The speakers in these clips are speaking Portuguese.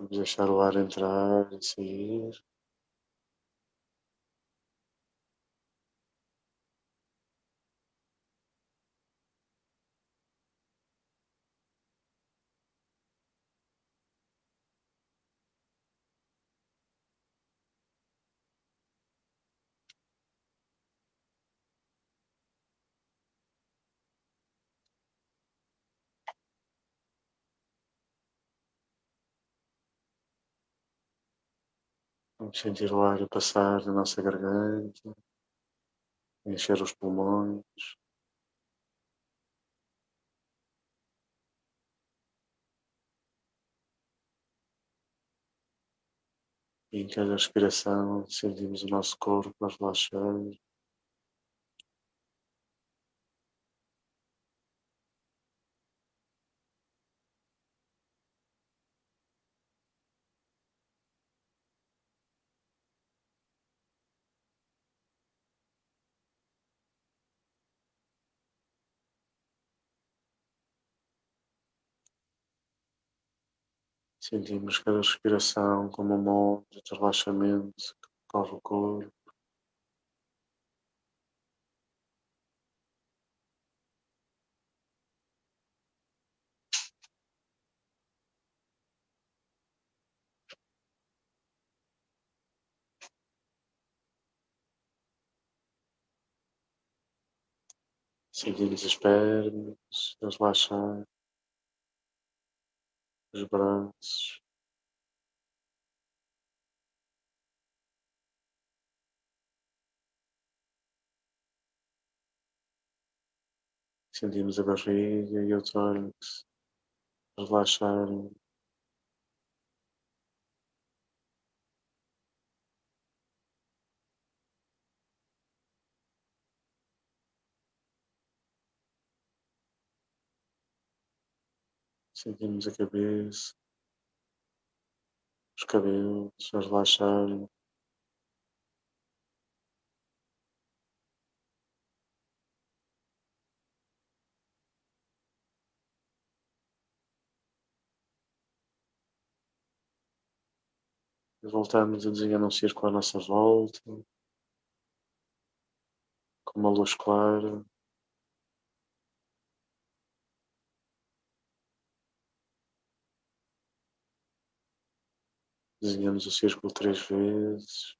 Vamos deixar o ar entrar e sair. Vamos sentir o ar a passar na nossa garganta, encher os pulmões. E em cada respiração sentimos o nosso corpo a relaxar. Sentimos cada respiração como uma onda de relaxamento que corre o corpo. Sentimos as pernas relaxar os braços. Sentimos a barriga e o tórax relaxarem. Sentimos a cabeça, os cabelos a relaxarem. Voltamos a desenhar um círculo à nossa volta, com uma luz clara. Desenhamos o círculo três vezes.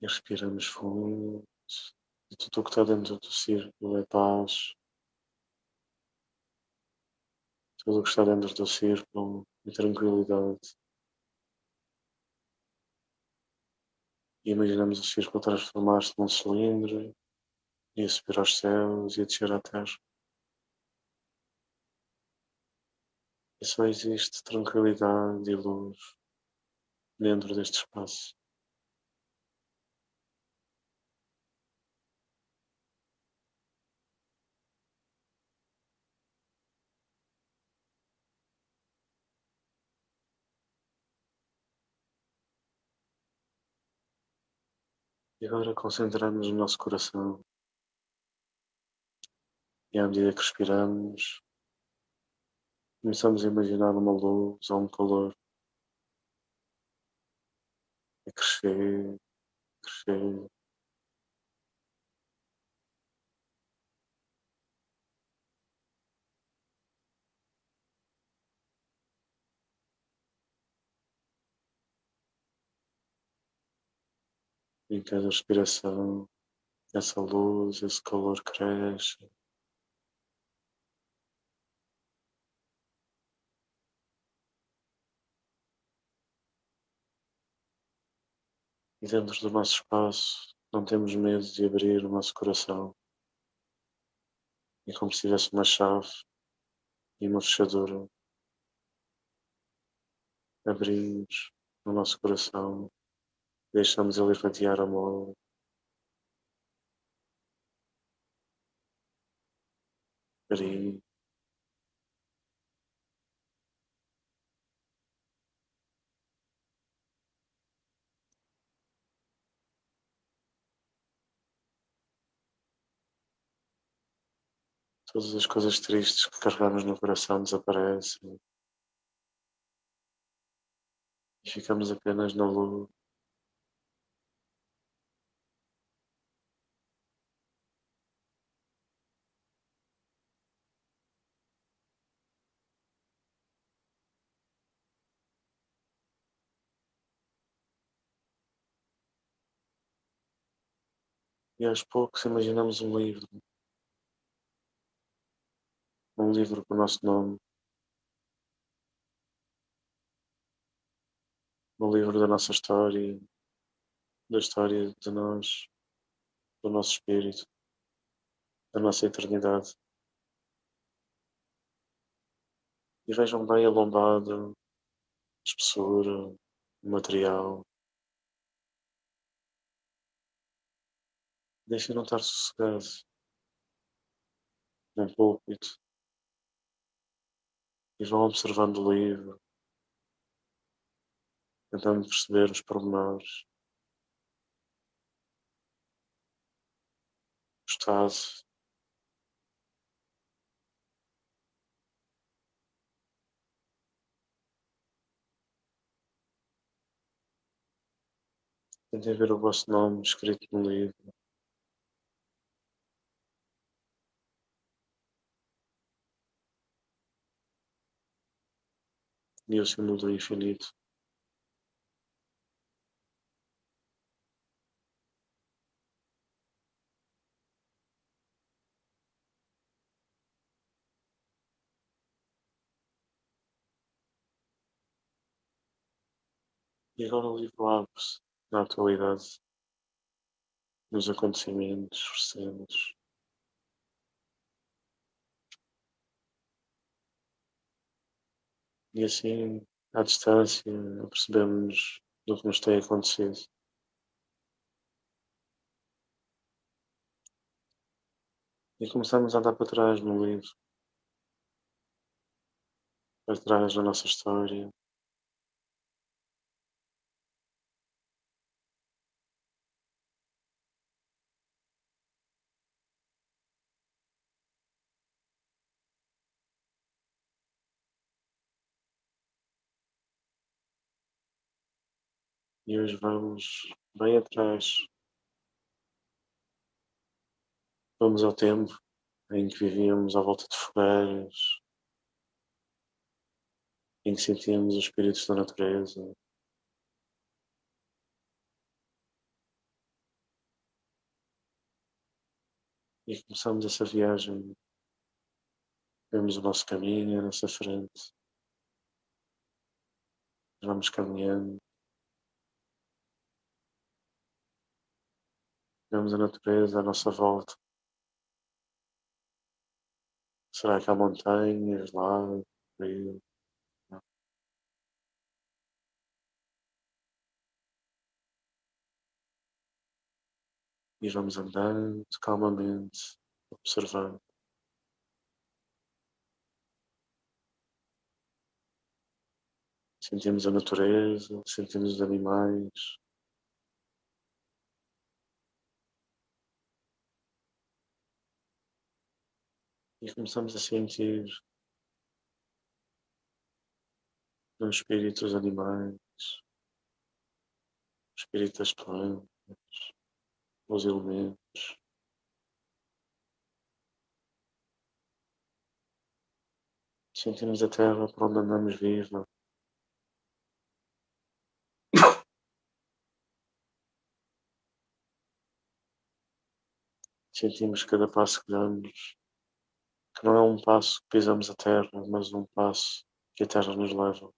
E respiramos fundo. E tudo o que está dentro do círculo é paz. Tudo o que está dentro do círculo é tranquilidade. E imaginamos o círculo transformar-se num cilindro e a subir aos céus e a descer à terra. E só existe tranquilidade e luz dentro deste espaço. E agora concentramos no nosso coração. E à medida que respiramos, começamos a imaginar uma luz ou um calor a crescer, crescer. Em cada respiração, essa luz, esse calor cresce. E dentro do nosso espaço, não temos medo de abrir o nosso coração. É como se tivesse uma chave e uma fechadura. Abrimos o nosso coração Deixamos ele irradiar amor. Carinho. Todas as coisas tristes que carregamos no coração desaparecem. E ficamos apenas na luz. E aos poucos imaginamos um livro. Um livro com o nosso nome. Um livro da nossa história, da história de nós, do nosso espírito, da nossa eternidade. E vejam bem a lombada, a espessura, o material, Deixa não estar sossegado num púlpito e vão observando o livro, tentando perceber os pormenores, o estado. Tentem ver o vosso nome escrito no livro. E símbolo do infinito. E agora abre-se na atualidade, nos acontecimentos recentes. E assim, à distância, percebemos do que nos tem acontecido. E começamos a andar para trás no livro, para trás da nossa história. E hoje vamos bem atrás. Vamos ao tempo em que vivíamos à volta de fogueiras, em que sentíamos os espíritos da natureza. E começamos essa viagem. Vemos o nosso caminho à nossa frente. Vamos caminhando. Vemos a natureza à nossa volta. Será que há montanhas, lagos, rios? E vamos andando calmamente, observando. Sentimos a natureza, sentimos os animais, e começamos a sentir o espírito dos animais, o espírito das plantas, os elementos. Sentimos a terra por onde andamos viva. Sentimos cada passo que damos que não é um passo que pisamos a terra, mas um passo que a terra nos leva.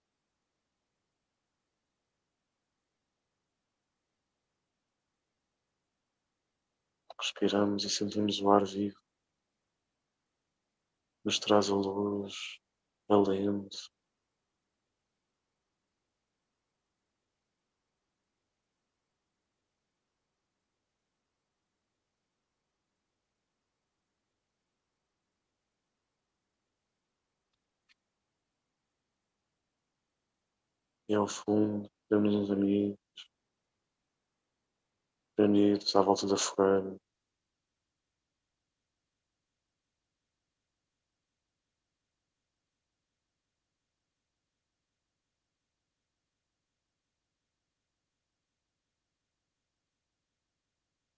Respiramos e sentimos o ar vivo. Nos traz a luz, alento. E ao fundo, vemos uns amigos reunidos à volta da fogueira.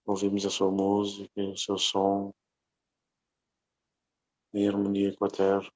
Ouvimos a sua música, o seu som, em harmonia com a terra.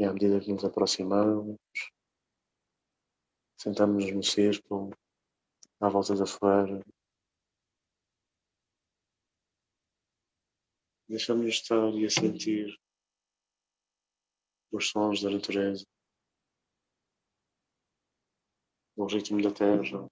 E à medida que nos aproximamos, sentamos-nos no círculo, à volta da fogueira. Deixamos-nos estar e a sentir os sons da natureza, o ritmo da terra.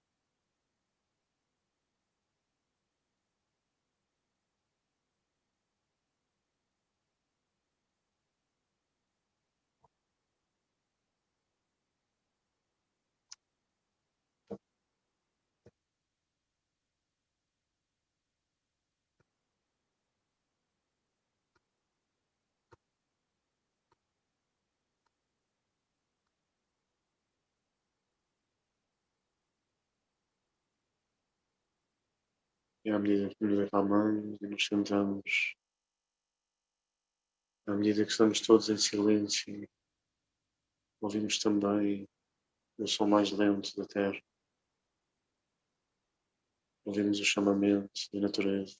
E à medida que nos acalmamos e nos sentamos, à medida que estamos todos em silêncio, ouvimos também o som mais lento da terra. Ouvimos o chamamento da natureza.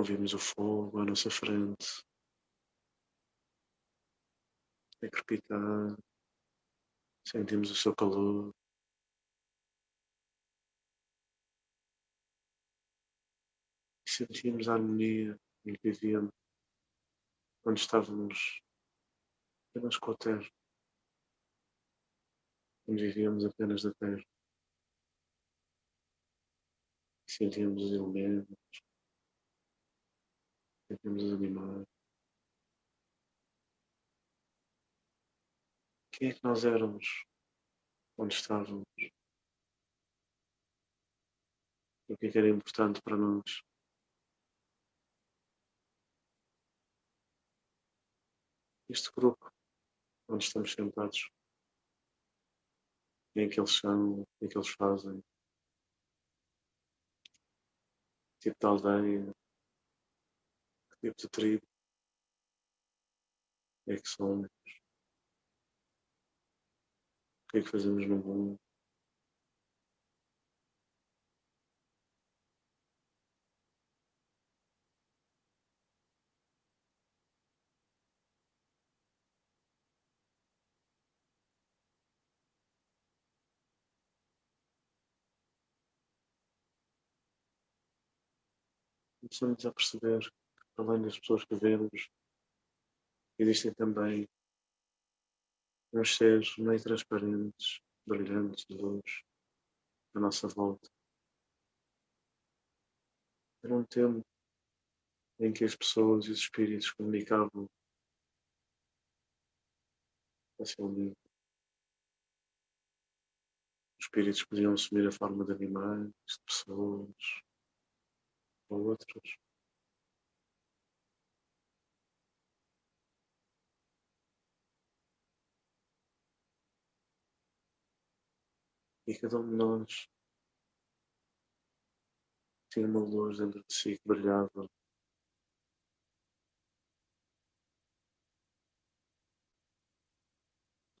Ouvimos o fogo à nossa frente a crepitar, sentimos o seu calor. Sentimos a harmonia em que vivíamos quando estávamos apenas com a terra, quando vivíamos apenas da terra. Sentíamos os elementos, sentimos os animais. Quem é que nós éramos onde estávamos? O que é que era importante para nós? Este grupo onde estamos sentados. Quem é que eles são? O que é que eles fazem? Que tipo de aldeia? Tipo de tribo? É que somos? O que é que fazemos no mundo? começamos a perceber além das pessoas que vemos, existem também uns seres meio transparentes, brilhantes de luz à nossa volta. Era um tempo em que as pessoas e os espíritos comunicavam facilmente. Os espíritos podiam assumir a forma de animais, de pessoas ou outros. E cada um de nós tinha uma luz dentro de si que brilhava.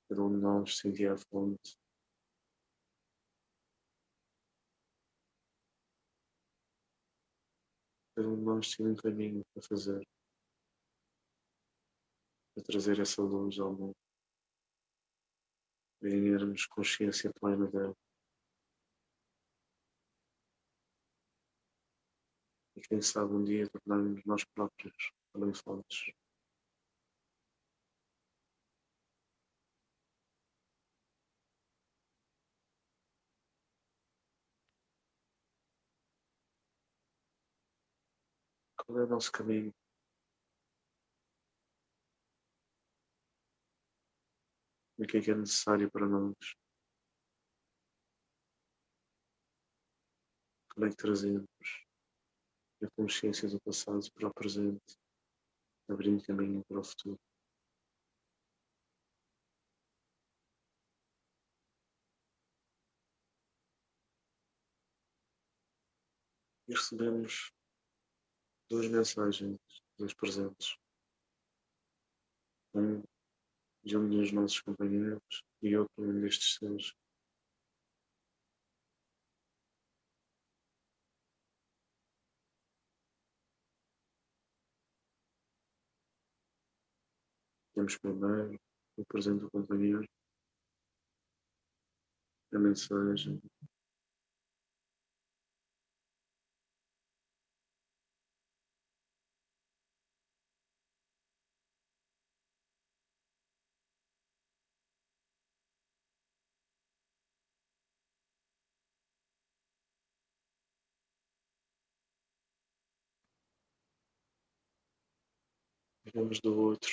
Cada um de nós sentia a fonte. Cada um de nós tinha um caminho para fazer. Para trazer essa luz ao mundo. Ganharmos consciência plena dela. e quem sabe um dia tornarmos nós próprios também fontes. Qual é o nosso caminho? O que é que é necessário para nós? Como é que trazemos? a consciência do passado para o presente, abrindo caminho para o futuro. E recebemos duas mensagens, dois presentes. Um de um dos nossos companheiros e outro um destes seus Temos primeiro o presente do companheiro, a mensagem. Vamos do outro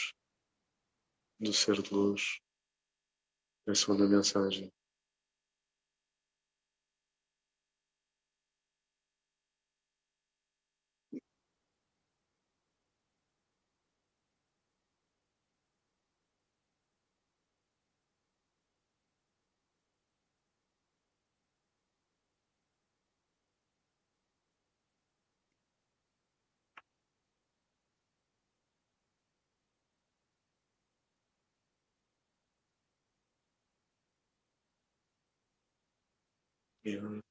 do ser de luz, a segunda mensagem.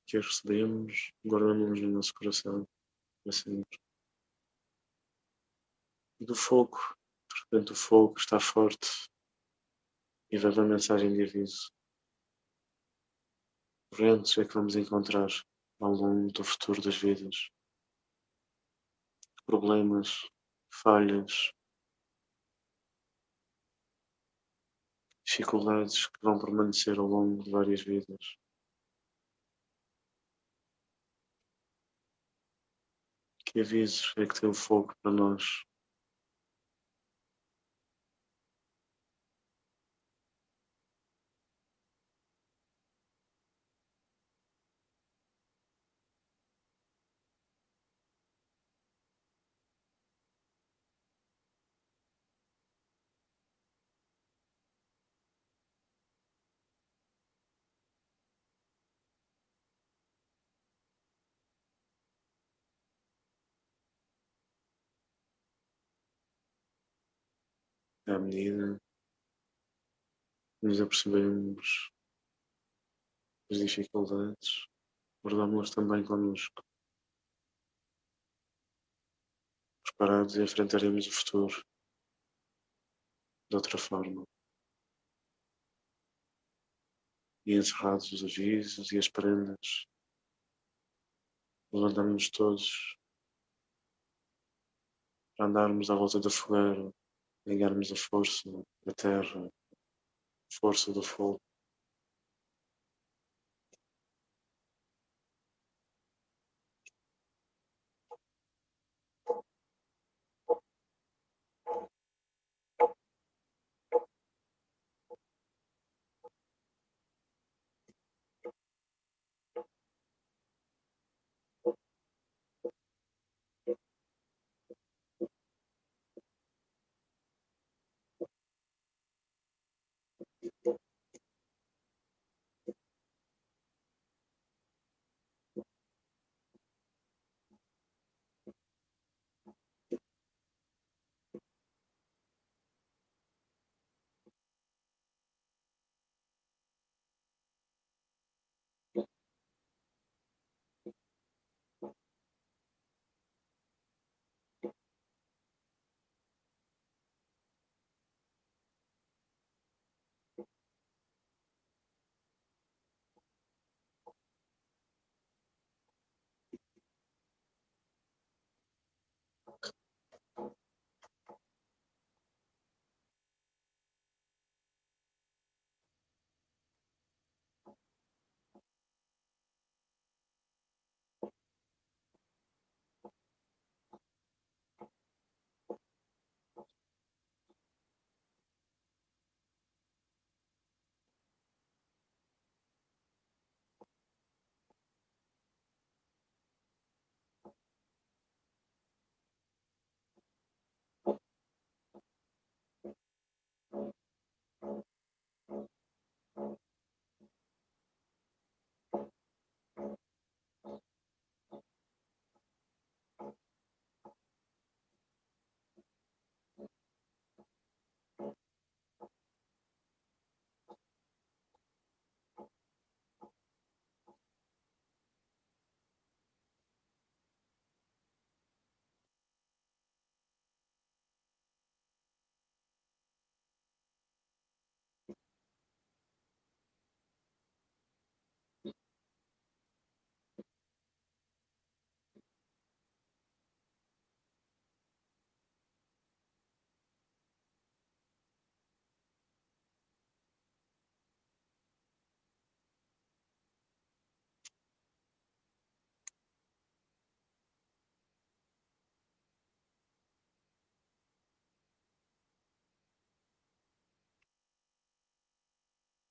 Que as recebemos, guardamos no nosso coração para sempre. Do fogo, repente o fogo está forte e vai uma mensagem de aviso. Ventos é que vamos encontrar ao longo do futuro das vidas. Problemas, falhas, dificuldades que vão permanecer ao longo de várias vidas. Que avisos é que o fogo para nós? À medida nos apercebemos das dificuldades, guardámos-las também connosco. Preparados e enfrentaremos o futuro de outra forma. E encerrados os avisos e as prendas, levantamos-nos todos para andarmos à volta da fogueira, ganharmos a força da terra, a força do fogo.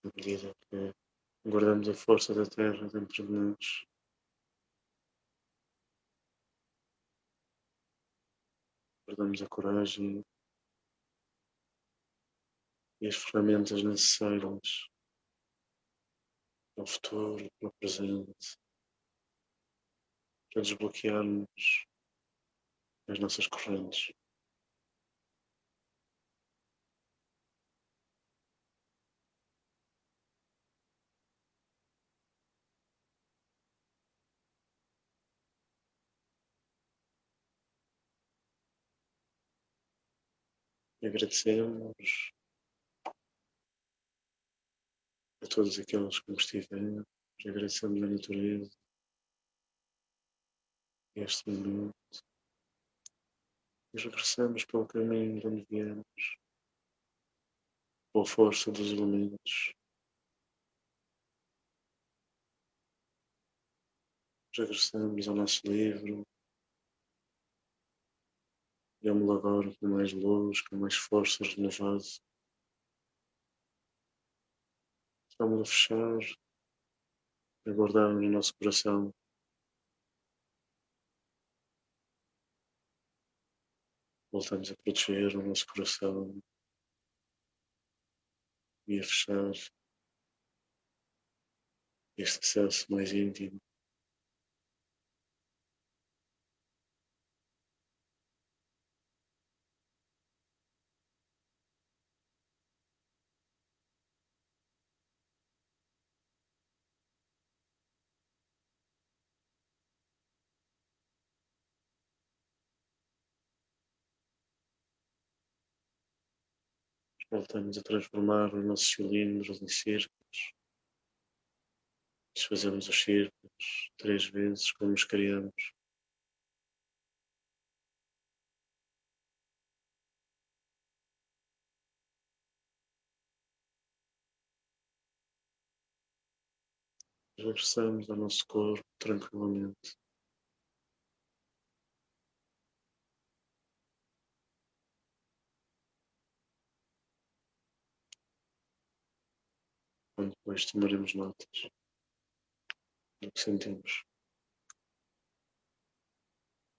À medida que guardamos a força da terra dentro de nós. Guardamos a coragem e as ferramentas necessárias para o futuro, para o presente, para desbloquearmos as nossas correntes. Agradecemos a todos aqueles que nos estiveram, agradecemos a natureza, este minuto, e regressamos pelo caminho de onde viemos, pela força dos elementos. Regressamos ao nosso livro, Vemo-lo agora com mais luz, com mais força renovada. Vamos a fechar, a guardar no nosso coração. Voltamos a proteger o nosso coração e a fechar este acesso mais íntimo. voltamos a transformar os nossos cilindros em círculos, Desfazemos os círculos três vezes como os criamos. regressamos ao nosso corpo tranquilamente. Depois tomaremos notas do que sentimos.